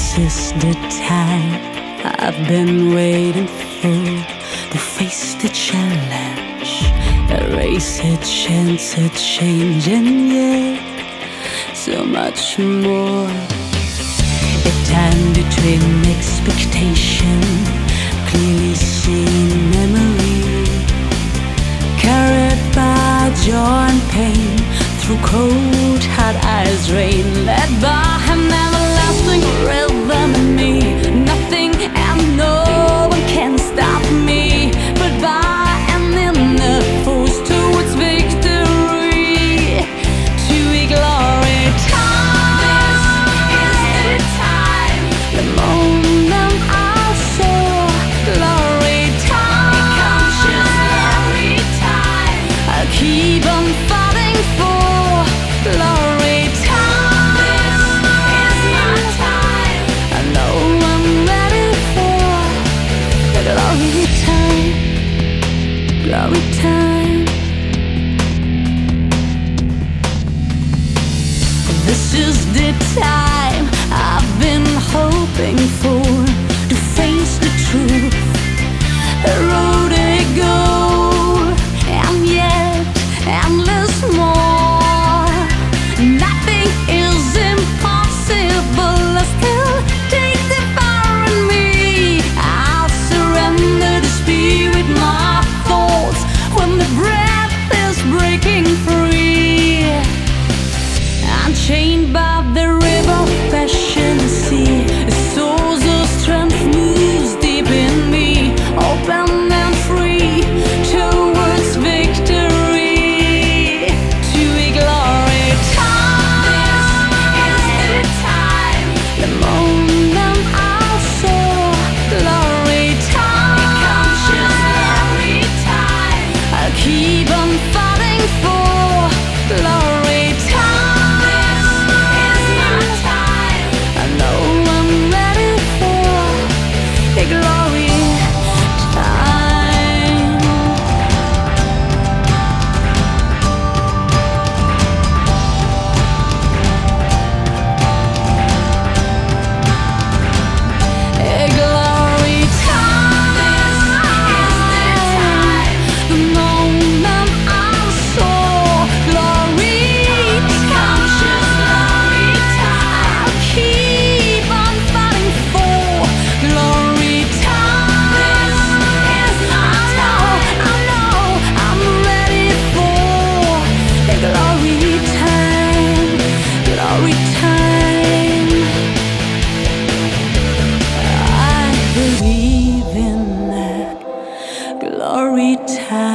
This is the time I've been waiting for. To face the challenge, erase a chance of change, and yet so much more. A time between expectation, clearly seen memory, carried by joy and pain through cold, hot eyes, rain, led by an everlasting in me. Time I've been hoping for to face the truth. A road to go, and yet endless more. Nothing is impossible. I still take the fire in me. I'll surrender the spirit, my thoughts when the breath is breaking free. Unchained by glory time.